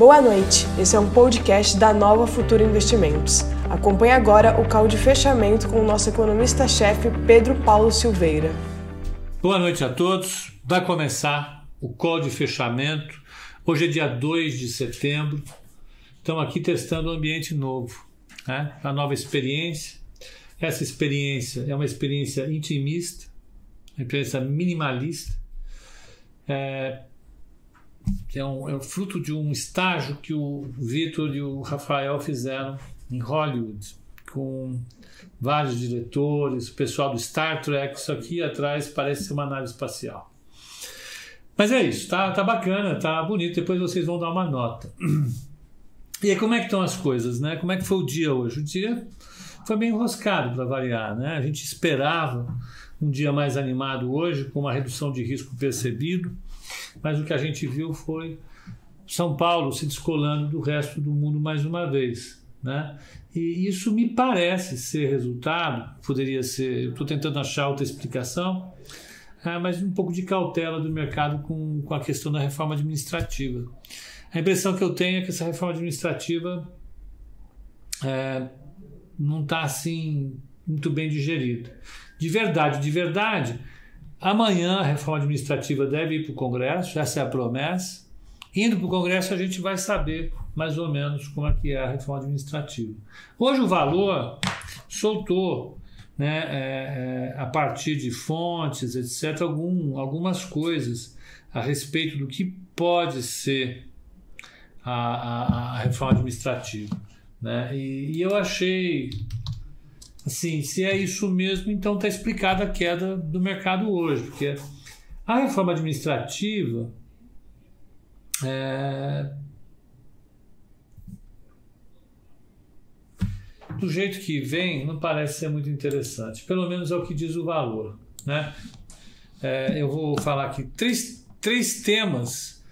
Boa noite, esse é um podcast da Nova Futura Investimentos. Acompanhe agora o call de fechamento com o nosso economista-chefe Pedro Paulo Silveira. Boa noite a todos, vai começar o call de fechamento. Hoje é dia 2 de setembro, estamos aqui testando um ambiente novo, né? a nova experiência. Essa experiência é uma experiência intimista, uma experiência minimalista. É, é um, é fruto de um estágio que o Vitor e o Rafael fizeram em Hollywood, com vários diretores, o pessoal do Star Trek. Isso aqui atrás parece ser uma nave espacial. Mas é isso, tá, tá bacana, tá bonito. Depois vocês vão dar uma nota. E aí, como é que estão as coisas, né? Como é que foi o dia hoje? O dia foi bem enroscado para variar, né? A gente esperava um dia mais animado hoje, com uma redução de risco percebido mas o que a gente viu foi São Paulo se descolando do resto do mundo mais uma vez. Né? E isso me parece ser resultado, poderia ser, estou tentando achar outra explicação, é, mas um pouco de cautela do mercado com, com a questão da reforma administrativa. A impressão que eu tenho é que essa reforma administrativa é, não está assim muito bem digerida. De verdade, de verdade, Amanhã a reforma administrativa deve ir para o Congresso, essa é a promessa. Indo para o Congresso a gente vai saber mais ou menos como é que é a reforma administrativa. Hoje o valor soltou, né, é, é, a partir de fontes, etc., algum, algumas coisas a respeito do que pode ser a, a, a reforma administrativa. Né? E, e eu achei Assim, se é isso mesmo, então está explicada a queda do mercado hoje, porque a reforma administrativa é, do jeito que vem, não parece ser muito interessante. Pelo menos é o que diz o valor. Né? É, eu vou falar aqui três, três temas,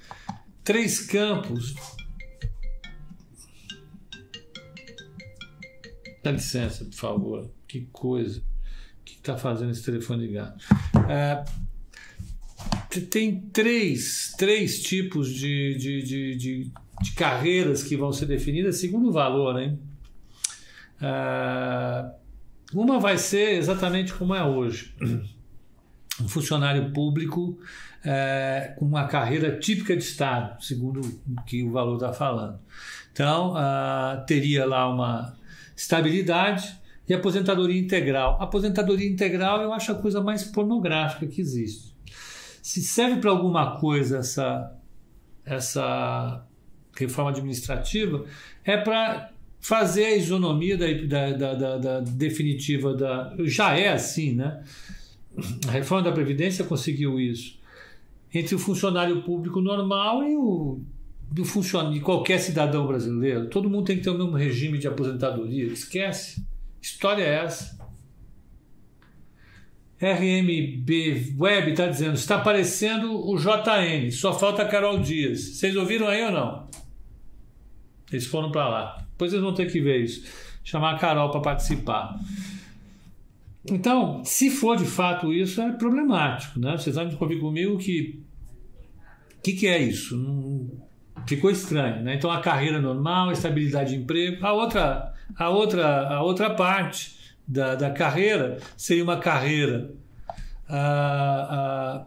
três campos Dá licença, por favor. Que coisa. O que está fazendo esse telefone ligado? É, tem três, três tipos de, de, de, de, de carreiras que vão ser definidas segundo o valor, hein? É, uma vai ser exatamente como é hoje. Um funcionário público é, com uma carreira típica de Estado, segundo o que o valor está falando. Então, uh, teria lá uma estabilidade e aposentadoria integral. Aposentadoria integral eu acho a coisa mais pornográfica que existe. Se serve para alguma coisa essa, essa reforma administrativa, é para fazer a isonomia da, da, da, da, definitiva da. Já é assim, né? A reforma da Previdência conseguiu isso. Entre o funcionário público normal e o do funcionário, de qualquer cidadão brasileiro. Todo mundo tem que ter o mesmo regime de aposentadoria. Esquece. História é essa. RMB Web está dizendo, está aparecendo o JN, só falta Carol Dias. Vocês ouviram aí ou não? Eles foram para lá. Depois vocês vão ter que ver isso. Chamar a Carol para participar. Então, se for de fato isso, é problemático. Né? Vocês vão convir comigo que. O que, que é isso? Não, ficou estranho, né? Então a carreira normal, estabilidade de emprego, a outra, a outra, a outra parte da, da carreira seria uma carreira ah, ah,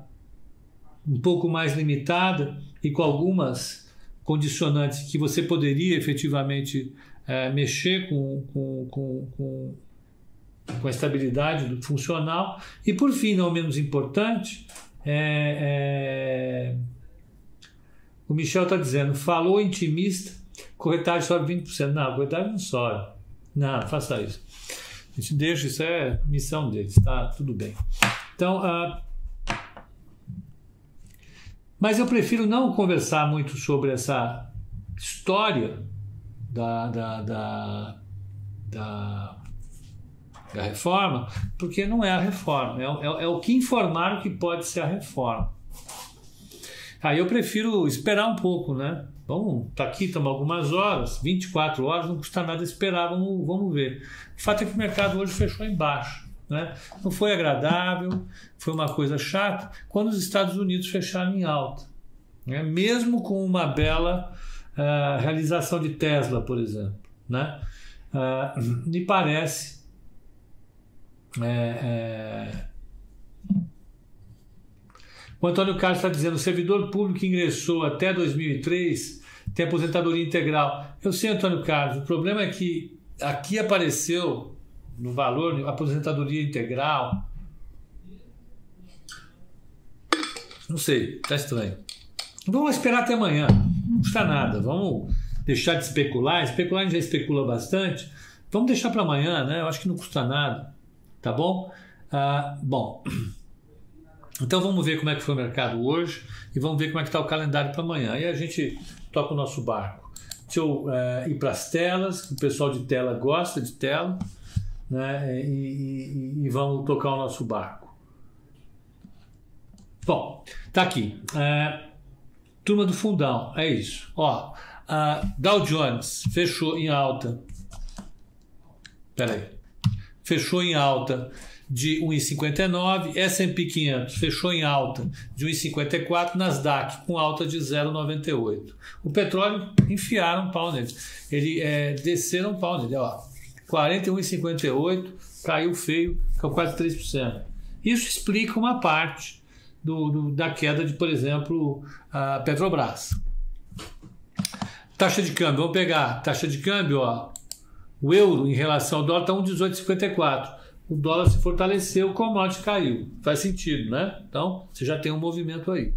um pouco mais limitada e com algumas condicionantes que você poderia efetivamente eh, mexer com, com, com, com, com a estabilidade do funcional e por fim, não menos importante, é, é o Michel está dizendo, falou intimista, corretagem sobe 20%. Não, corretagem não sobe. Não, faça isso. A gente deixa, isso é missão deles, tá? Tudo bem. Então, uh, mas eu prefiro não conversar muito sobre essa história da, da, da, da, da reforma, porque não é a reforma, é, é, é o que informaram que pode ser a reforma. Aí eu prefiro esperar um pouco, né? Vamos, tá aqui, estamos algumas horas, 24 horas, não custa nada esperar, vamos, vamos ver. O fato é que o mercado hoje fechou embaixo. Né? Não foi agradável, foi uma coisa chata, quando os Estados Unidos fecharam em alta. Né? Mesmo com uma bela a realização de Tesla, por exemplo. Né? Uh, me parece é, é... O Antônio Carlos está dizendo: o servidor público que ingressou até 2003 tem aposentadoria integral. Eu sei, Antônio Carlos, o problema é que aqui apareceu no valor aposentadoria integral. Não sei, está estranho. Vamos esperar até amanhã, não custa nada. Vamos deixar de especular. Especular a gente já especula bastante. Vamos deixar para amanhã, né? Eu acho que não custa nada, tá bom? Ah, bom, então vamos ver como é que foi o mercado hoje e vamos ver como é que está o calendário para amanhã. Aí a gente toca o nosso barco. Deixa eu é, ir para as telas, o pessoal de tela gosta de tela, né? E, e, e vamos tocar o nosso barco. Bom, tá aqui. É, turma do fundão, é isso. Ó, a Dow Jones fechou em alta. Peraí. Fechou em alta de 1,59, S&P 500 fechou em alta de 1,54, Nasdaq com alta de 0,98. O petróleo enfiaram um pau nele, ele é, desceram um pau nele, ó, 41,58, caiu feio, caiu quase 3%. Isso explica uma parte do, do, da queda de, por exemplo, a Petrobras. Taxa de câmbio, vamos pegar taxa de câmbio, ó, o euro em relação ao dólar está 1,1854 o dólar se fortaleceu, o commodity caiu. Faz sentido, né? Então, você já tem um movimento aí.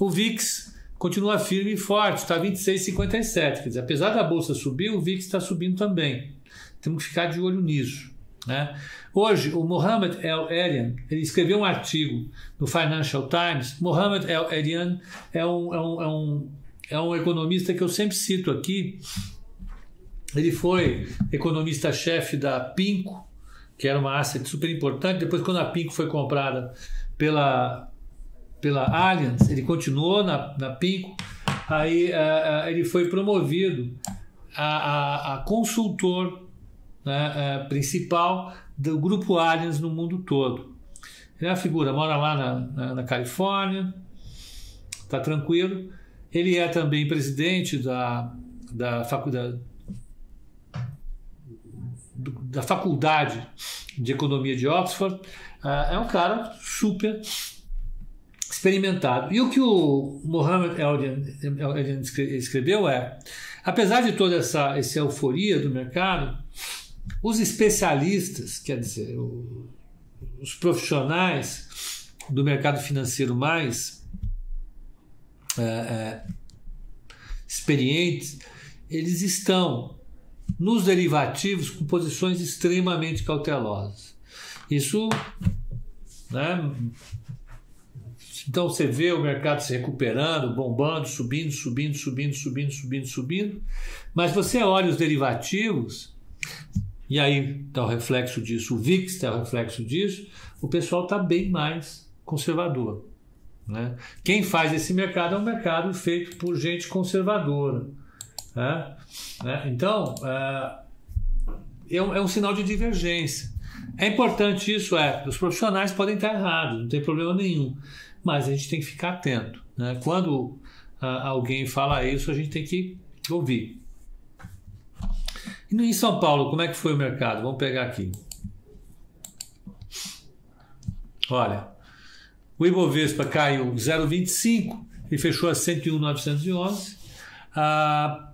O VIX continua firme e forte, está 26,57. Quer dizer, apesar da bolsa subir, o VIX está subindo também. Temos que ficar de olho nisso. Né? Hoje, o Mohamed El Erian ele escreveu um artigo no Financial Times. Mohamed El Erian é um, é um, é um, é um economista que eu sempre cito aqui. Ele foi economista-chefe da Pinco, que era uma asset super importante. Depois, quando a Pinco foi comprada pela, pela Allianz, ele continuou na, na Pinco, aí uh, ele foi promovido a, a, consultor né, uh, principal do grupo Allianz no mundo todo. Ele é uma figura, mora lá na, na, na Califórnia, está tranquilo. Ele é também presidente da, da faculdade da faculdade de economia de Oxford, uh, é um cara super experimentado. E o que o Mohamed Eldian escreveu é, apesar de toda essa, essa euforia do mercado, os especialistas, quer dizer, os profissionais do mercado financeiro mais é, é, experientes, eles estão nos derivativos com posições extremamente cautelosas. Isso, né? Então você vê o mercado se recuperando, bombando, subindo, subindo, subindo, subindo, subindo, subindo. Mas você olha os derivativos, e aí está o reflexo disso, o VIX está o reflexo disso, o pessoal está bem mais conservador. Né? Quem faz esse mercado é um mercado feito por gente conservadora. Né? Né? Então, é, é, um, é um sinal de divergência. É importante isso, é. Os profissionais podem estar errados, não tem problema nenhum. Mas a gente tem que ficar atento. Né? Quando ah, alguém fala isso, a gente tem que ouvir. E em São Paulo, como é que foi o mercado? Vamos pegar aqui. Olha, o Ibovespa caiu 0,25 e fechou a 101,911. A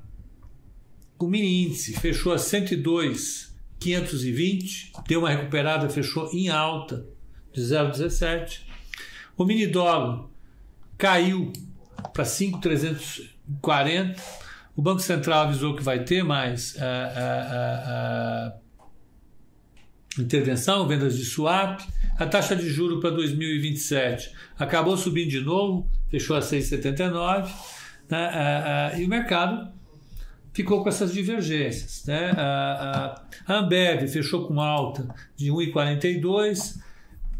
o mini índice fechou a 102,520, deu uma recuperada, fechou em alta de 0,17. O mini dólar caiu para 5,340. O Banco Central avisou que vai ter mais uh, uh, uh, intervenção, vendas de swap. A taxa de juro para 2027 acabou subindo de novo, fechou a 6,79. Né? e o mercado ficou com essas divergências. Né? A, a, Ambev fechou com alta de 1,42,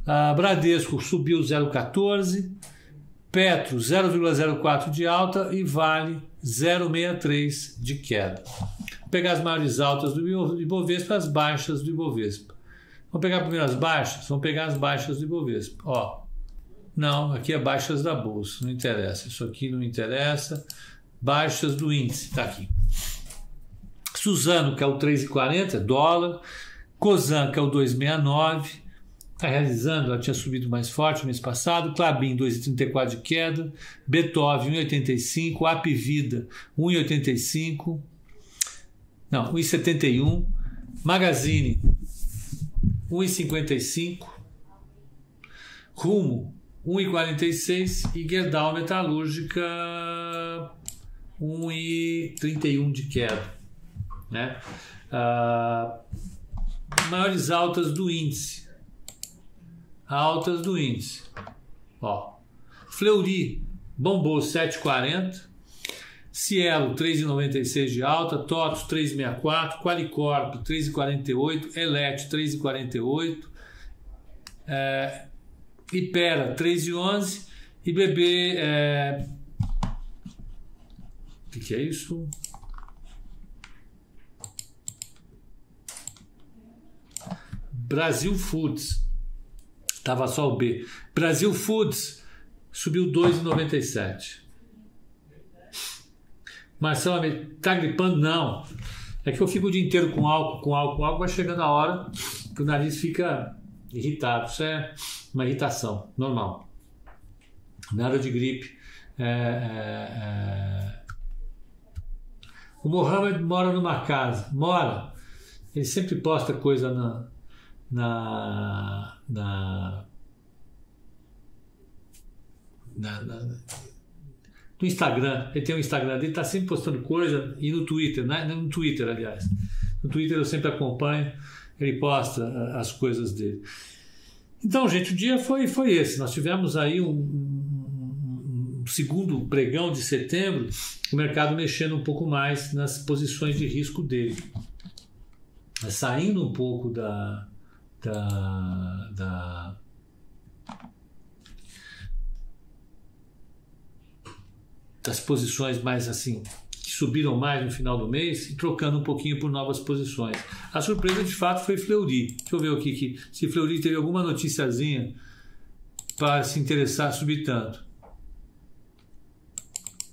a Bradesco subiu 0,14, Petro 0,04 de alta e Vale 0,63 de queda. Vou pegar as maiores altas do Ibovespa, as baixas do Ibovespa. Vamos pegar primeiro as baixas? Vamos pegar as baixas do Ibovespa. Ó, não, aqui é baixas da bolsa, não interessa. Isso aqui não interessa baixas do índice, está aqui. Suzano, que é o 3,40, dólar. Cosan, que é o 2,69, está realizando, ela tinha subido mais forte no mês passado. Clabin, 2,34 de queda. Beethoven, 1,85. Apivida, 1,85. Não, 1,71. Magazine, 1,55. Rumo, 1,46 e Gerdau Metalúrgica 1,31 de queda. Né? Ah, maiores altas do índice. Altas do índice. Ó. Fleury bombou 7,40. Cielo 3,96 de alta, TOTOS 3,64, Qualicorp 3,48, Elet 3,48, é, Ipera 3,11 e BB. É, o que é isso? Brasil Foods. Tava só o B. Brasil Foods subiu 2,97. Marcelo, tá gripando? Não. É que eu fico o dia inteiro com álcool, com álcool, com álcool, vai chegando a hora que o nariz fica irritado. Isso é uma irritação normal. Nada de gripe. É, é, é... O Mohamed mora numa casa. Mora. Ele sempre posta coisa na, na, na, na, na no Instagram, ele tem um Instagram dele, está sempre postando coisa, e no Twitter, né? no Twitter, aliás. No Twitter eu sempre acompanho, ele posta as coisas dele. Então, gente, o dia foi, foi esse. Nós tivemos aí um, um, um segundo pregão de setembro, o mercado mexendo um pouco mais nas posições de risco dele. Saindo um pouco da, da, da das posições mais assim que subiram mais no final do mês e trocando um pouquinho por novas posições. A surpresa de fato foi Fleury. Deixa eu ver aqui que se Fleury teve alguma noticiazinha para se interessar subir tanto.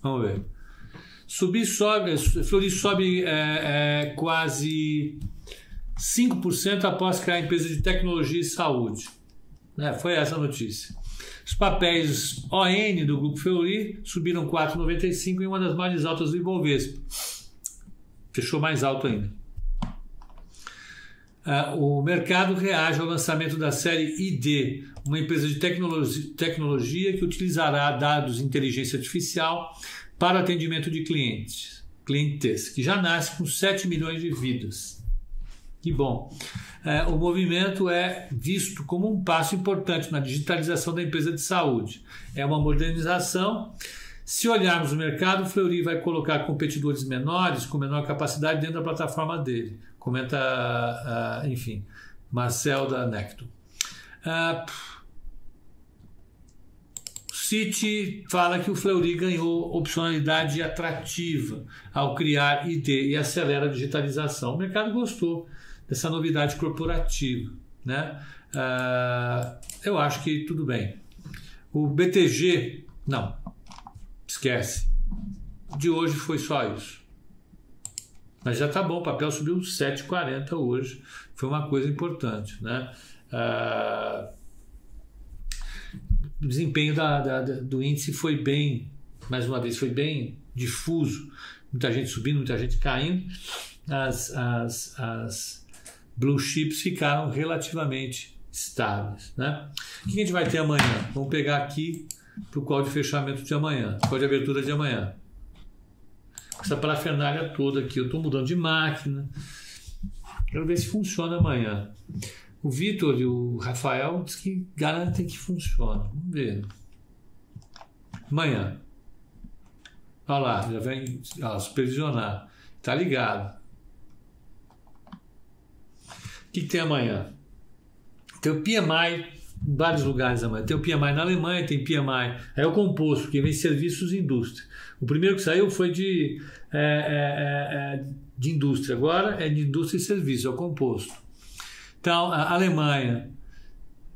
Vamos ver. Subir sobe, Fleury sobe é, é, quase 5% após criar a empresa de tecnologia e saúde. É, foi essa a notícia. Os papéis ON do Grupo Fleury subiram 4,95 em uma das mais altas do Ibovespa. Fechou mais alto ainda. Uh, o mercado reage ao lançamento da série ID, uma empresa de tecnologia, tecnologia que utilizará dados de inteligência artificial para atendimento de clientes, clientes, que já nasce com 7 milhões de vidas. Que bom. É, o movimento é visto como um passo importante na digitalização da empresa de saúde. É uma modernização. Se olharmos o mercado, o Fleury vai colocar competidores menores com menor capacidade dentro da plataforma dele. Comenta, uh, enfim, Marcel da Necto. Uh, City fala que o Fleury ganhou opcionalidade atrativa ao criar ID e acelera a digitalização. O mercado gostou dessa novidade corporativa. Né? Uh, eu acho que tudo bem. O BTG, não, esquece. De hoje foi só isso. Mas já tá bom, o papel subiu 7,40 hoje. Foi uma coisa importante. Né? Uh, o desempenho da, da, do índice foi bem, mais uma vez, foi bem difuso. Muita gente subindo, muita gente caindo. As, as, as, blue chips ficaram relativamente estáveis. Né? O que a gente vai ter amanhã? Vamos pegar aqui para o call de fechamento de amanhã, call de abertura de amanhã. Essa parafernália toda aqui, eu estou mudando de máquina. Quero ver se funciona amanhã. O Vitor e o Rafael diz que garantem que funciona. Vamos ver. Amanhã. Olha lá, já vem ó, supervisionar. Tá ligado. O que, que tem amanhã? Tem o PMI em vários lugares amanhã. Tem o PMI na Alemanha, tem PMI. É o composto, que vem serviços e indústria. O primeiro que saiu foi de, é, é, é, é, de indústria, agora é de indústria e serviços, é o composto. Então, a Alemanha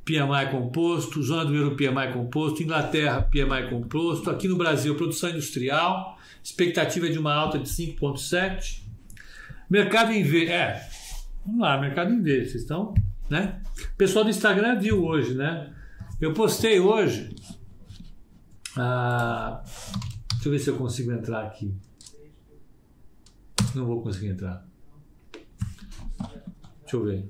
PMI composto, zona do euro PMI composto, Inglaterra PMI composto, aqui no Brasil produção industrial, expectativa de uma alta de 5,7. Mercado em V, é, vamos lá, mercado em vocês estão, né? O pessoal do Instagram viu hoje, né? Eu postei hoje, ah, deixa eu ver se eu consigo entrar aqui. Não vou conseguir entrar. Deixa eu ver.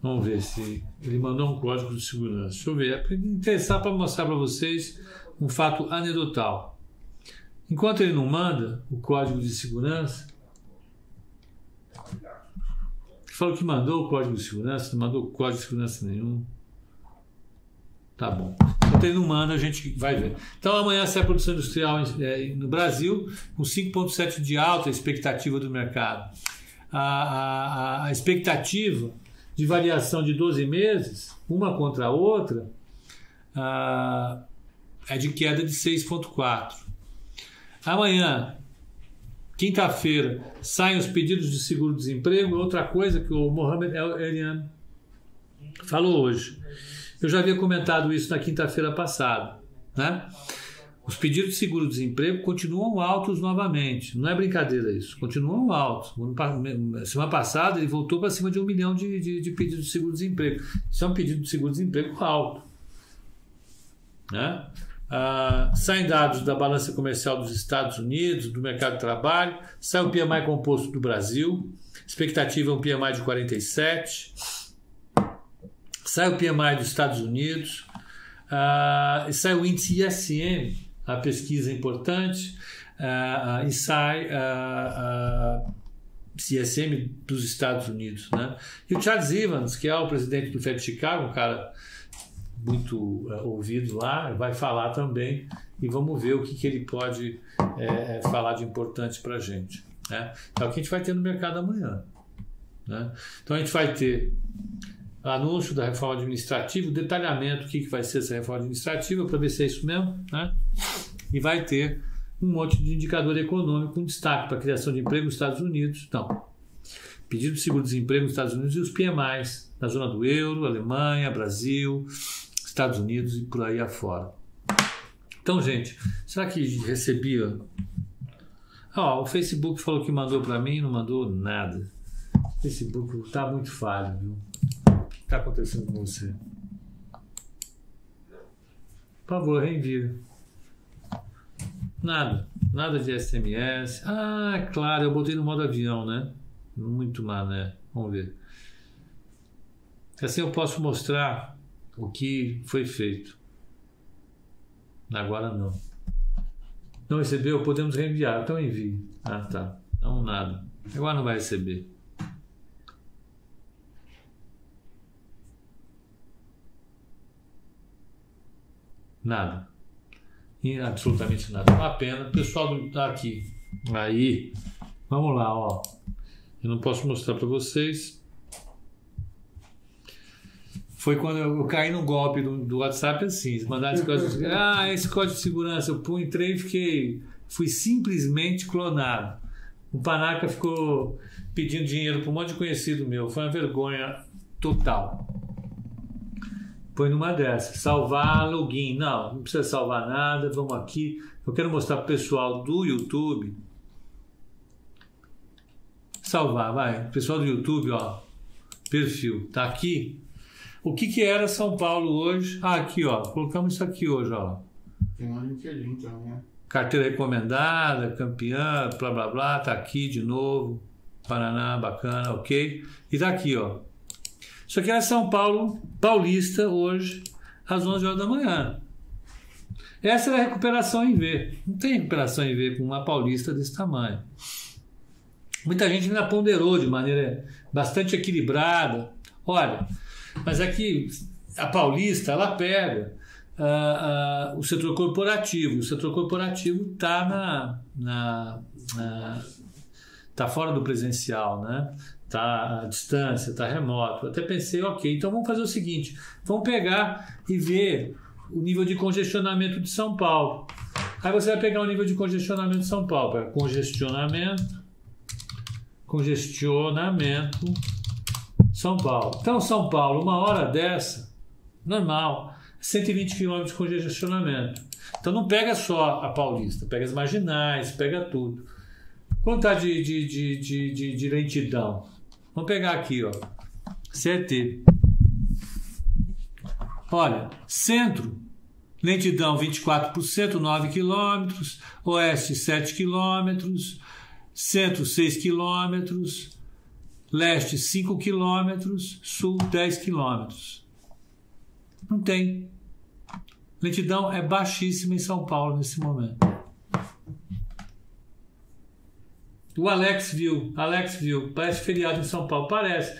Vamos ver se ele mandou um código de segurança. Deixa eu ver. É para interessar para mostrar para vocês um fato anedotal. Enquanto ele não manda o código de segurança, falou que mandou o código de segurança, não mandou código de segurança nenhum. Tá bom. Enquanto ele não manda, a gente vai ver. Então amanhã sai a produção industrial é, no Brasil, com 5,7 de alta a expectativa do mercado. A, a, a expectativa de variação de 12 meses, uma contra a outra, ah, é de queda de 6,4. Amanhã, quinta-feira, saem os pedidos de seguro-desemprego, outra coisa que o Mohamed Elian falou hoje. Eu já havia comentado isso na quinta-feira passada. Né? Os pedidos de seguro-desemprego continuam altos novamente. Não é brincadeira isso. Continuam altos. Semana passada ele voltou para cima de um milhão de, de, de pedidos de seguro-desemprego. Isso é um pedido de seguro-desemprego alto. Né? Ah, saem dados da balança comercial dos Estados Unidos, do mercado de trabalho, sai o PMI composto do Brasil, expectativa é um PMI de 47, sai o PMI dos Estados Unidos, ah, sai o índice ISM, a pesquisa importante uh, e sai uh, CSM dos Estados Unidos. Né? E o Charles Evans, que é o presidente do Fed Chicago, um cara muito uh, ouvido lá, vai falar também e vamos ver o que, que ele pode é, falar de importante para a gente. Né? É o que a gente vai ter no mercado amanhã. Né? Então a gente vai ter anúncio da reforma administrativa, o detalhamento do que, que vai ser essa reforma administrativa, para ver se é isso mesmo, né? E vai ter um monte de indicador econômico com destaque para a criação de emprego nos Estados Unidos. Então, pedido de seguro-desemprego nos Estados Unidos e os PMIs na zona do euro, Alemanha, Brasil, Estados Unidos e por aí afora. Então, gente, será que recebia? Ah, o Facebook falou que mandou para mim, não mandou nada. O Facebook está muito falho, viu? está acontecendo com você? Por favor, reenvia. Nada. Nada de SMS. Ah, claro, eu botei no modo avião, né? Muito mal, né? Vamos ver. Assim eu posso mostrar o que foi feito. Agora não. Não recebeu? Podemos reenviar. Então envie. Ah, tá. Não, nada. Agora não vai receber. Nada. E absolutamente nada. Uma pena. O pessoal está aqui. Aí. Vamos lá, ó. Eu não posso mostrar para vocês. Foi quando eu, caí no golpe do, do WhatsApp assim. Mandaram esse código de Ah, esse código de segurança. Eu entrei e fiquei. Fui simplesmente clonado. O Panaca ficou pedindo dinheiro para um monte de conhecido meu. Foi uma vergonha total põe numa dessas. Salvar login. Não, não precisa salvar nada. Vamos aqui. Eu quero mostrar para o pessoal do YouTube. Salvar, vai. Pessoal do YouTube, ó. Perfil. Tá aqui. O que, que era São Paulo hoje? Ah, aqui, ó. Colocamos isso aqui hoje, ó. Tem uma LinkedIn também, né? Carteira recomendada, campeã, blá blá blá, tá aqui de novo. Paraná, bacana, ok. E tá aqui, ó. Isso aqui é São Paulo Paulista hoje, às 11 horas da manhã. Essa é a recuperação em V. Não tem recuperação em V com uma paulista desse tamanho. Muita gente ainda ponderou de maneira bastante equilibrada. Olha, mas aqui é a paulista ela pega uh, uh, o setor corporativo. O setor corporativo está na, na, na, tá fora do presencial, né? está à distância, está remoto. Até pensei, ok, então vamos fazer o seguinte: vamos pegar e ver o nível de congestionamento de São Paulo. Aí você vai pegar o nível de congestionamento de São Paulo, congestionamento, congestionamento São Paulo. Então, São Paulo, uma hora dessa, normal, 120 km de congestionamento. Então não pega só a Paulista, pega as marginais, pega tudo. Quanto está de, de, de, de, de, lentidão? Vamos pegar aqui, ó. CT. Olha, centro, lentidão 24%, 9 km, oeste 7 km, centro 6 km, leste 5 km, sul 10 km. Não tem. Lentidão é baixíssima em São Paulo nesse momento. O Alex viu, Alex viu, parece feriado em São Paulo, parece.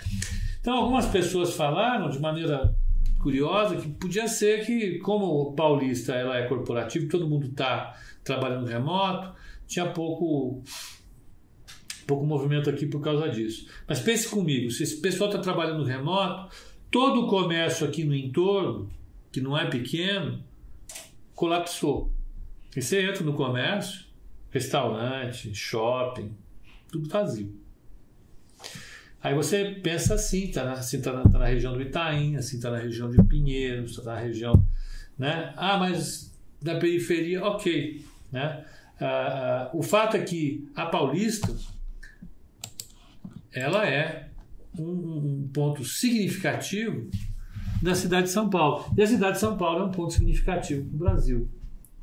Então algumas pessoas falaram de maneira curiosa que podia ser que, como o paulista ela é corporativo, todo mundo está trabalhando remoto, tinha pouco pouco movimento aqui por causa disso. Mas pense comigo, se esse pessoal está trabalhando remoto, todo o comércio aqui no entorno, que não é pequeno, colapsou. E você entra no comércio, restaurante, shopping, tudo vazio. Aí você pensa assim, está na, assim, tá na, tá na região do Itaim, assim, está na região de Pinheiros, está na região. Né? Ah, mas na periferia, ok. Né? Ah, ah, o fato é que a Paulista ela é um, um, ponto significativo da cidade de São Paulo. E a cidade de São Paulo é um ponto significativo para o Brasil.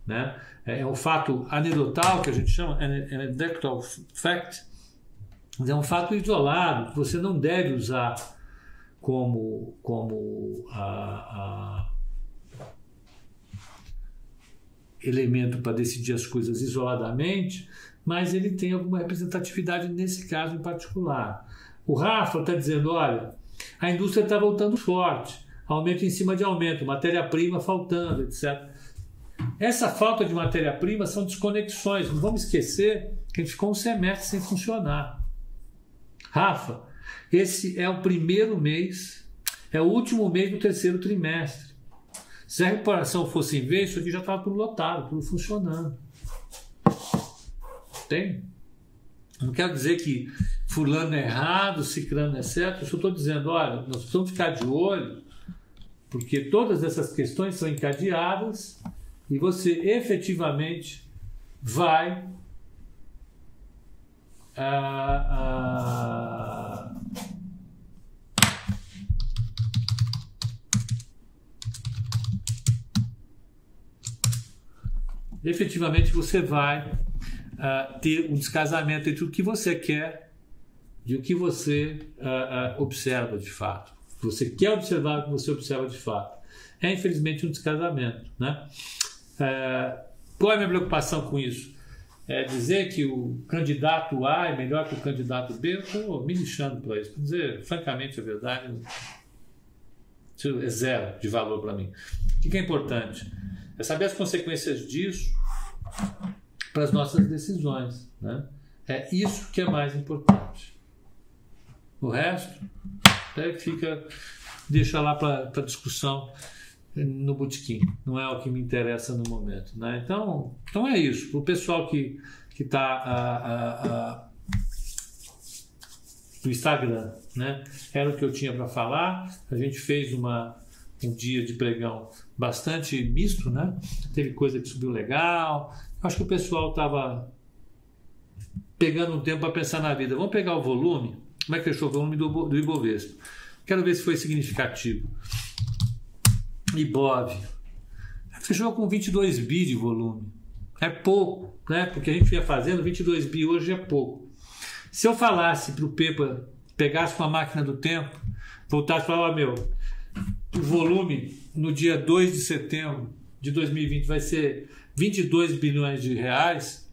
Né? É, é um fato anedotal que a gente chama, anecdotal fact, é um fato isolado que você não deve usar como, como a, a elemento para decidir as coisas isoladamente, mas ele tem alguma representatividade nesse caso em particular. O Rafa está dizendo: olha, a indústria está voltando forte, aumento em cima de aumento, matéria-prima faltando, etc. Essa falta de matéria-prima são desconexões. Não vamos esquecer que a gente ficou um semestre sem funcionar. Rafa, esse é o primeiro mês, é o último mês do terceiro trimestre. Se a reparação fosse em vez, isso aqui já estava tudo lotado, tudo funcionando. Tem? Não quero dizer que fulano é errado, ciclano é certo, eu só estou dizendo, olha, nós precisamos ficar de olho, porque todas essas questões são encadeadas e você efetivamente vai ah, ah, efetivamente você vai uh, ter um descasamento entre o que você quer e o que você uh, uh, observa de fato. Você quer observar o que você observa de fato. É infelizmente um descasamento. Né? qual é a minha preocupação com isso? É dizer que o candidato A é melhor que o candidato B, eu estou me lixando para isso. Para dizer francamente a verdade, é zero de valor para mim. O que é importante? É saber as consequências disso para as nossas decisões. Né? É isso que é mais importante. O resto até fica, deixa lá para discussão no botequim. Não é o que me interessa no momento. Né? Então, então é isso. Para o pessoal que está no Instagram, né? era o que eu tinha para falar. A gente fez uma, um dia de pregão bastante misto, né? Teve coisa que subiu legal, Acho que o pessoal estava pegando um tempo para pensar na vida. Vamos pegar o volume. Como é que fechou o volume do, do Ibovespa? Quero ver se foi significativo. Ibov. Fechou com 22 bi de volume. É pouco, né? Porque a gente ia fazendo 22 bi hoje é pouco. Se eu falasse para o Pepa, pegasse uma máquina do tempo, voltasse e falar, oh, meu, o volume no dia 2 de setembro de 2020 vai ser 22 bilhões de reais,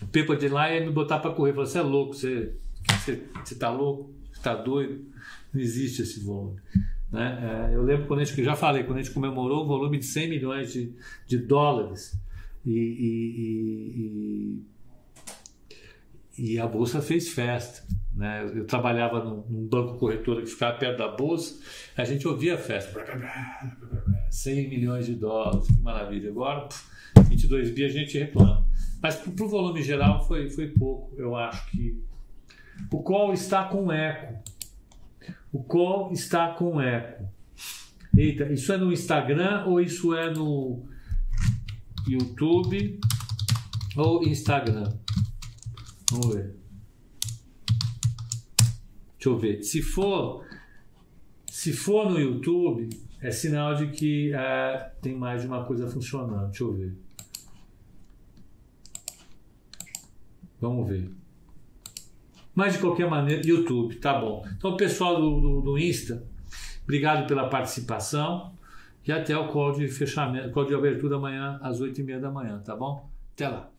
o Pepa de lá ia me botar para correr. Falou: você é louco, você, você, tá louco, você tá doido, não existe esse volume. Né? É, eu lembro quando a gente, já falei, quando a gente comemorou o volume de 100 milhões de, de dólares e, e, e, e a Bolsa fez festa. Né? Eu trabalhava num, banco corretor que ficava perto da Bolsa, a gente ouvia a festa. 100 milhões de dólares, que maravilha. Agora, 22 bi a gente reclama. Mas para o volume geral foi, foi pouco. Eu acho que o call está com eco. O call está com eco. Eita, isso é no Instagram ou isso é no YouTube ou Instagram? Vamos ver. Deixa eu ver. Se for, se for no YouTube, é sinal de que é, tem mais de uma coisa funcionando. Deixa eu ver. Vamos ver. Mas de qualquer maneira, YouTube, tá bom. Então, pessoal do, do, do Insta, obrigado pela participação e até o call de fechamento, call de abertura amanhã às 8h30 da manhã, tá bom? Até lá.